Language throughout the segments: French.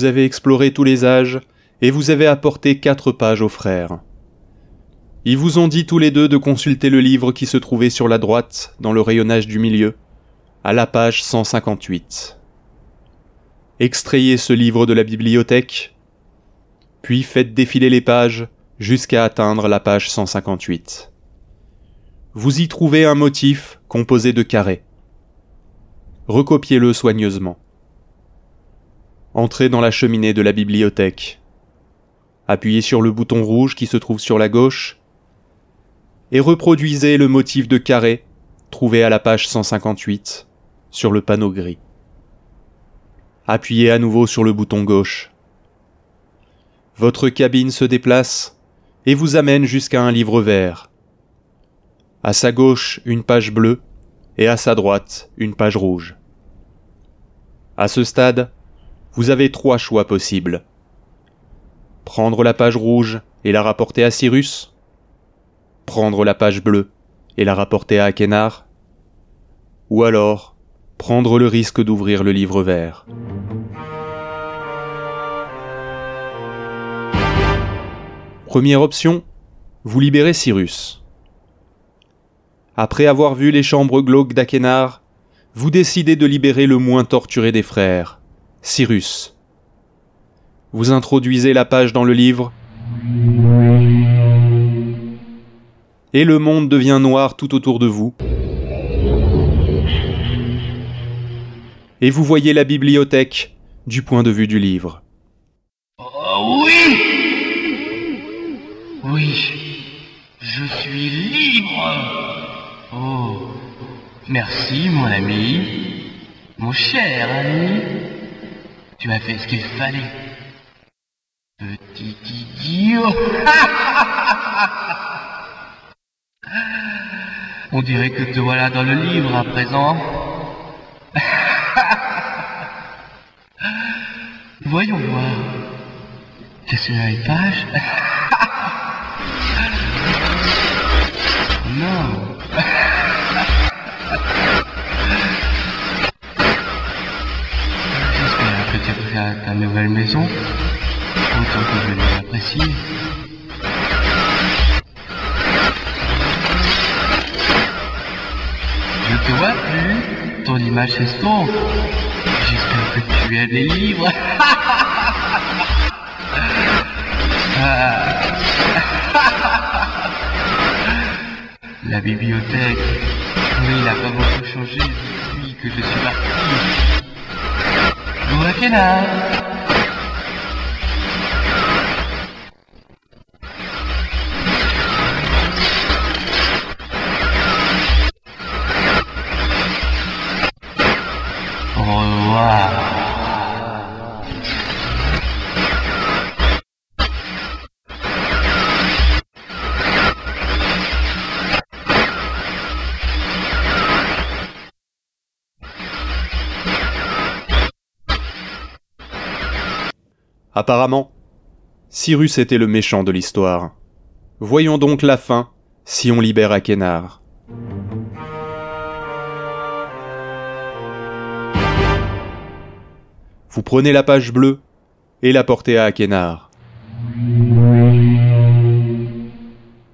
Vous avez exploré tous les âges, et vous avez apporté quatre pages aux frères. Ils vous ont dit tous les deux de consulter le livre qui se trouvait sur la droite, dans le rayonnage du milieu, à la page 158. Extrayez ce livre de la bibliothèque, puis faites défiler les pages jusqu'à atteindre la page 158. Vous y trouvez un motif composé de carrés. Recopiez-le soigneusement. Entrez dans la cheminée de la bibliothèque. Appuyez sur le bouton rouge qui se trouve sur la gauche et reproduisez le motif de carré trouvé à la page 158 sur le panneau gris. Appuyez à nouveau sur le bouton gauche. Votre cabine se déplace et vous amène jusqu'à un livre vert. À sa gauche, une page bleue et à sa droite, une page rouge. À ce stade, vous avez trois choix possibles. Prendre la page rouge et la rapporter à Cyrus, prendre la page bleue et la rapporter à Akenar, ou alors prendre le risque d'ouvrir le livre vert. Première option, vous libérez Cyrus. Après avoir vu les chambres glauques d'Akenar, vous décidez de libérer le moins torturé des frères, Cyrus. Vous introduisez la page dans le livre, et le monde devient noir tout autour de vous. Et vous voyez la bibliothèque du point de vue du livre. Oh oui Oui, je suis libre Oh, merci mon ami, mon cher ami. Tu as fait ce qu'il fallait. Petit idiot On dirait que te voilà dans le livre à présent. Voyons voir. Qu'est-ce que une page Non. Ta nouvelle maison. Autant que je l'apprécie. Je te vois plus. Ton image s'estompe. J'espère que tu aimes les livres. La bibliothèque. Oui, il n'a pas beaucoup changé depuis que je suis parti. Bonjour, Akena. Au revoir. Apparemment, Cyrus était le méchant de l'histoire. Voyons donc la fin si on libère Akenar. Vous prenez la page bleue et la portez à Akenar.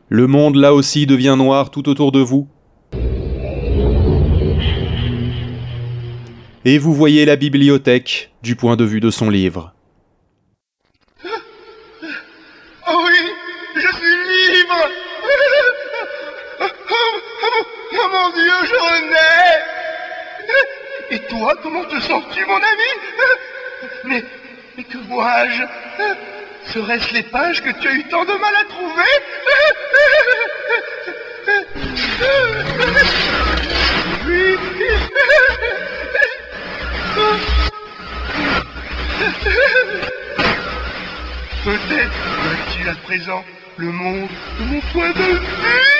Le monde là aussi devient noir tout autour de vous. Et vous voyez la bibliothèque du point de vue de son livre. Mon Dieu, je renais Et toi, comment te sens-tu, mon ami? Mais, mais que vois-je? Seraient-ce les pages que tu as eu tant de mal à trouver? Oui Peut-être vois-tu à présent le monde de mon point de vue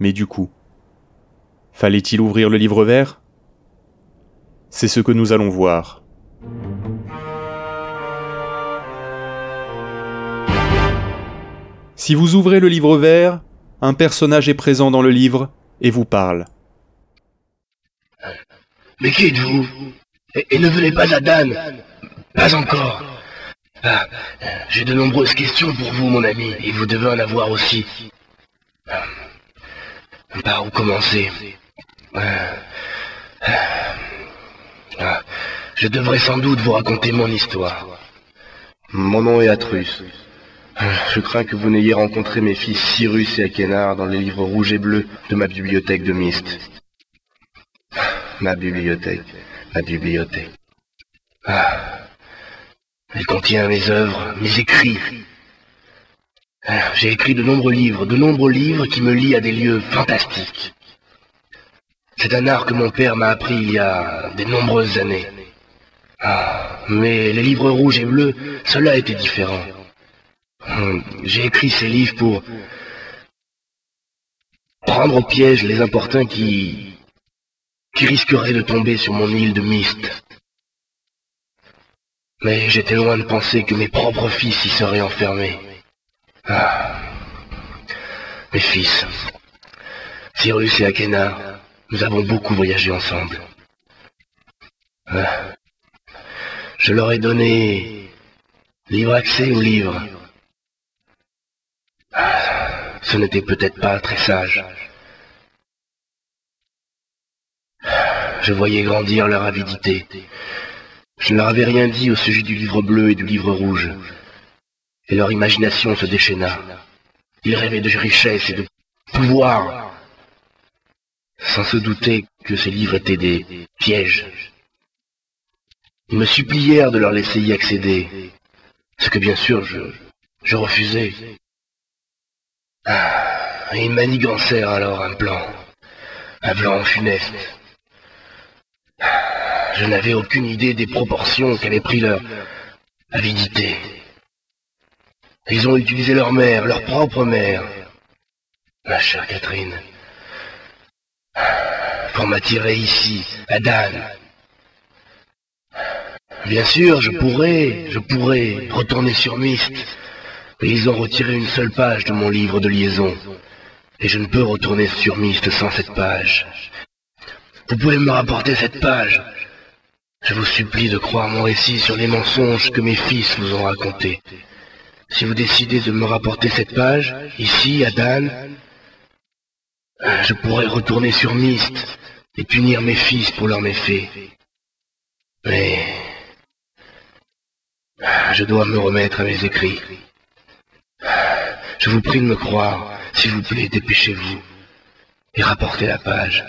Mais du coup, fallait-il ouvrir le livre vert? C'est ce que nous allons voir. Si vous ouvrez le livre vert, un personnage est présent dans le livre et vous parle. Mais qui êtes-vous? Et, ne venez pas à Dan Pas encore. Ah, J'ai de nombreuses questions pour vous, mon ami, et vous devez en avoir aussi. Ah, Par où commencer Ah, ah, Je devrais sans doute vous raconter mon histoire. Mon nom est Atrus. Je crains que vous n'ayez rencontré mes fils Cyrus et Akenar dans les livres rouges et bleus de ma bibliothèque de Myst. Ma bibliothèque, ma bibliothèque. Ah, Elle contient mes œuvres, mes écrits. J'ai écrit de nombreux livres, de nombreux livres qui me lient à des lieux fantastiques. C'est un art que mon père m'a appris il y a de nombreuses années. Ah, mais les livres rouges et bleus, cela était différent. Hum, J'ai écrit ces livres pour prendre au piège les importuns qui qui risqueraient de tomber sur mon île de Myst. Mais j'étais loin de penser que mes propres fils y seraient enfermés. Ah. Mes fils, Cyrus et Akena, nous avons beaucoup voyagé ensemble. Ah. Je leur ai donné libre accès au livre. Ah, Ce n'était peut-être pas très sage. Je voyais grandir leur avidité. Je ne leur avais rien dit au sujet du livre bleu et du livre rouge. Et leur imagination se déchaîna. Ils rêvaient de richesse et de pouvoir, sans se douter que ces livres étaient des pièges. Ils me supplièrent de leur laisser y accéder, ce que bien sûr je, refusais. Ah, et ils manigancèrent alors un plan, un plan funeste. Je n'avais aucune idée des proportions qu'avait pris leur avidité. Ils ont utilisé leur mère, leur propre mère, ma chère Catherine, pour m'attirer ici, à Dan. Bien sûr, je pourrais, je pourrais retourner sur Myst, mais ils ont retiré une seule page de mon livre de liaison, et je ne peux retourner sur Myst sans cette page. Vous pouvez me rapporter cette page. Je vous supplie de croire mon récit sur les mensonges que mes fils vous ont racontés. Si vous décidez de me rapporter cette page, ici, à Dan, je pourrai retourner sur Myst et punir mes fils pour leurs méfaits. Mais je dois me remettre à mes écrits. Je vous prie de me croire, s'il vous plaît, dépêchez-vous et rapportez la page.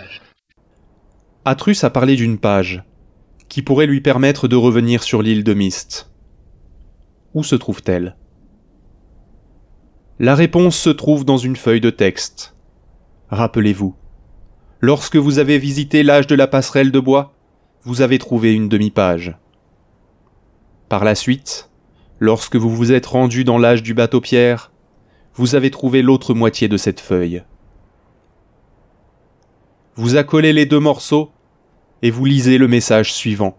Atrus a parlé d'une page qui pourrait lui permettre de revenir sur l'île de Myst. Où se trouve-t-elle? La réponse se trouve dans une feuille de texte. Rappelez-vous, lorsque vous avez visité l'âge de la passerelle de bois, vous avez trouvé une demi-page. Par la suite, lorsque vous vous êtes rendu dans l'âge du bateau-pierre, vous avez trouvé l'autre moitié de cette feuille. Vous accolez les deux morceaux et vous lisez le message suivant.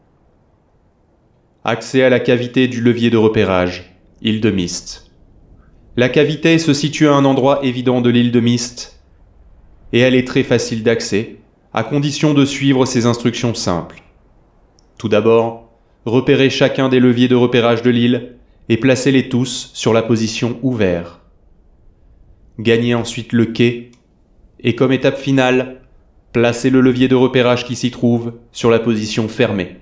Accès à la cavité du levier de repérage, île de Myst. La cavité se situe à un endroit évident de l'île de Myst et elle est très facile d'accès, à condition de suivre ces instructions simples. Tout d'abord, repérez chacun des leviers de repérage de l'île et placez-les tous sur la position ouvert. Gagnez ensuite le quai et comme étape finale, placez le levier de repérage qui s'y trouve sur la position fermée.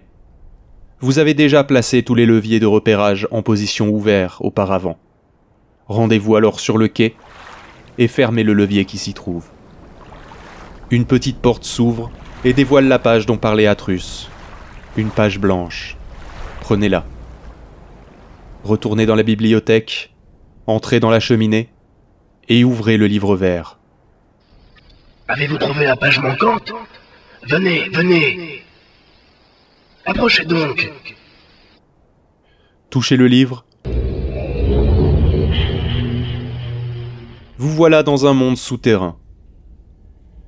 Vous avez déjà placé tous les leviers de repérage en position ouvert auparavant. Rendez-vous alors sur le quai et fermez le levier qui s'y trouve. Une petite porte s'ouvre et dévoile la page dont parlait Atrus. Une page blanche. Prenez-la. Retournez dans la bibliothèque, entrez dans la cheminée et ouvrez le livre vert. Avez-vous trouvé la page manquante? Venez, venez. Approchez donc. Touchez le livre. Vous voilà dans un monde souterrain.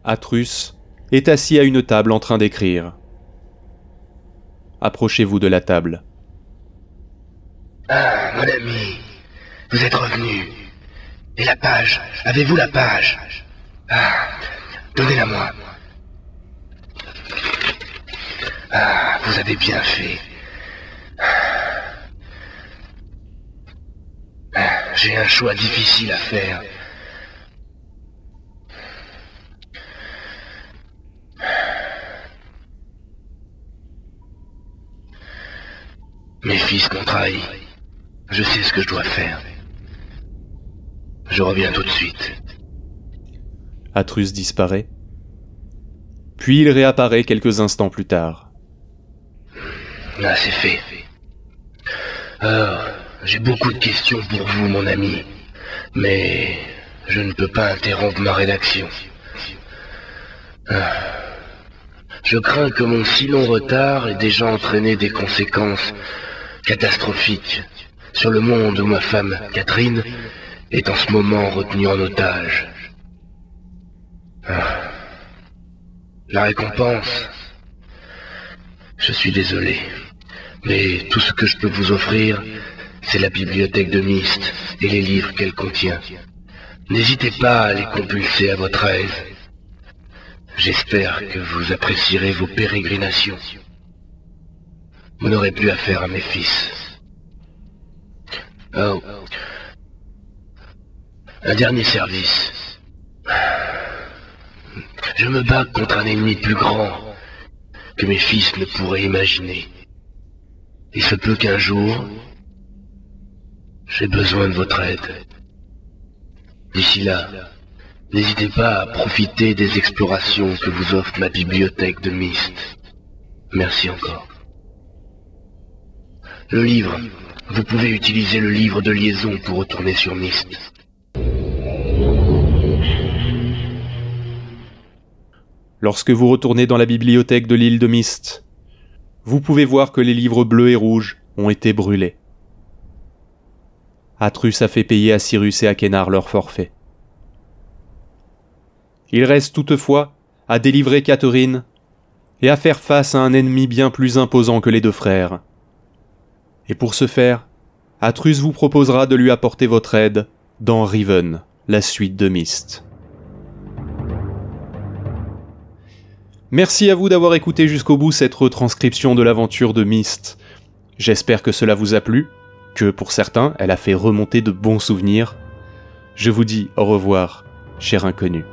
Atrus est assis à une table en train d'écrire. Approchez-vous de la table. Ah, mon ami, vous êtes revenu. Et la page Avez-vous la page? Ah, donnez-la moi. Ah, vous avez bien fait. Ah, J'ai un choix difficile à faire. Mes fils m'ont trahi. Je sais ce que je dois faire. Je reviens tout de suite. Atrus disparaît. Puis il réapparaît quelques instants plus tard. Ah, c'est fait. Alors, j'ai beaucoup de questions pour vous, mon ami. Mais je ne peux pas interrompre ma rédaction. Ah. Je crains que mon si long retard ait déjà entraîné des conséquences catastrophiques sur le monde où ma femme, Catherine, est en ce moment retenue en otage. Ah. La récompense Je suis désolé, mais tout ce que je peux vous offrir, c'est la bibliothèque de Myst et les livres qu'elle contient. N'hésitez pas à les compulser à votre aise. J'espère que vous apprécierez vos pérégrinations. Vous n'aurez plus affaire à mes fils. Oh. Un dernier service. Je me bats contre un ennemi plus grand que mes fils ne pourraient imaginer. Il se peut qu'un jour, j'ai besoin de votre aide. D'ici là, n'hésitez pas à profiter des explorations que vous offre ma bibliothèque de Myst. Merci encore. Le livre. Vous pouvez utiliser le livre de liaison pour retourner sur Myst. Lorsque vous retournez dans la bibliothèque de l'île de Myst, vous pouvez voir que les livres bleus et rouges ont été brûlés. Atrus a fait payer à Cyrus et à Kénar leur forfait. Il reste toutefois à délivrer Catherine et à faire face à un ennemi bien plus imposant que les deux frères. Et pour ce faire, Atrus vous proposera de lui apporter votre aide dans Riven, la suite de Myst. Merci à vous d'avoir écouté jusqu'au bout cette retranscription de l'aventure de Myst. J'espère que cela vous a plu, que pour certains, elle a fait remonter de bons souvenirs. Je vous dis au revoir, cher inconnu.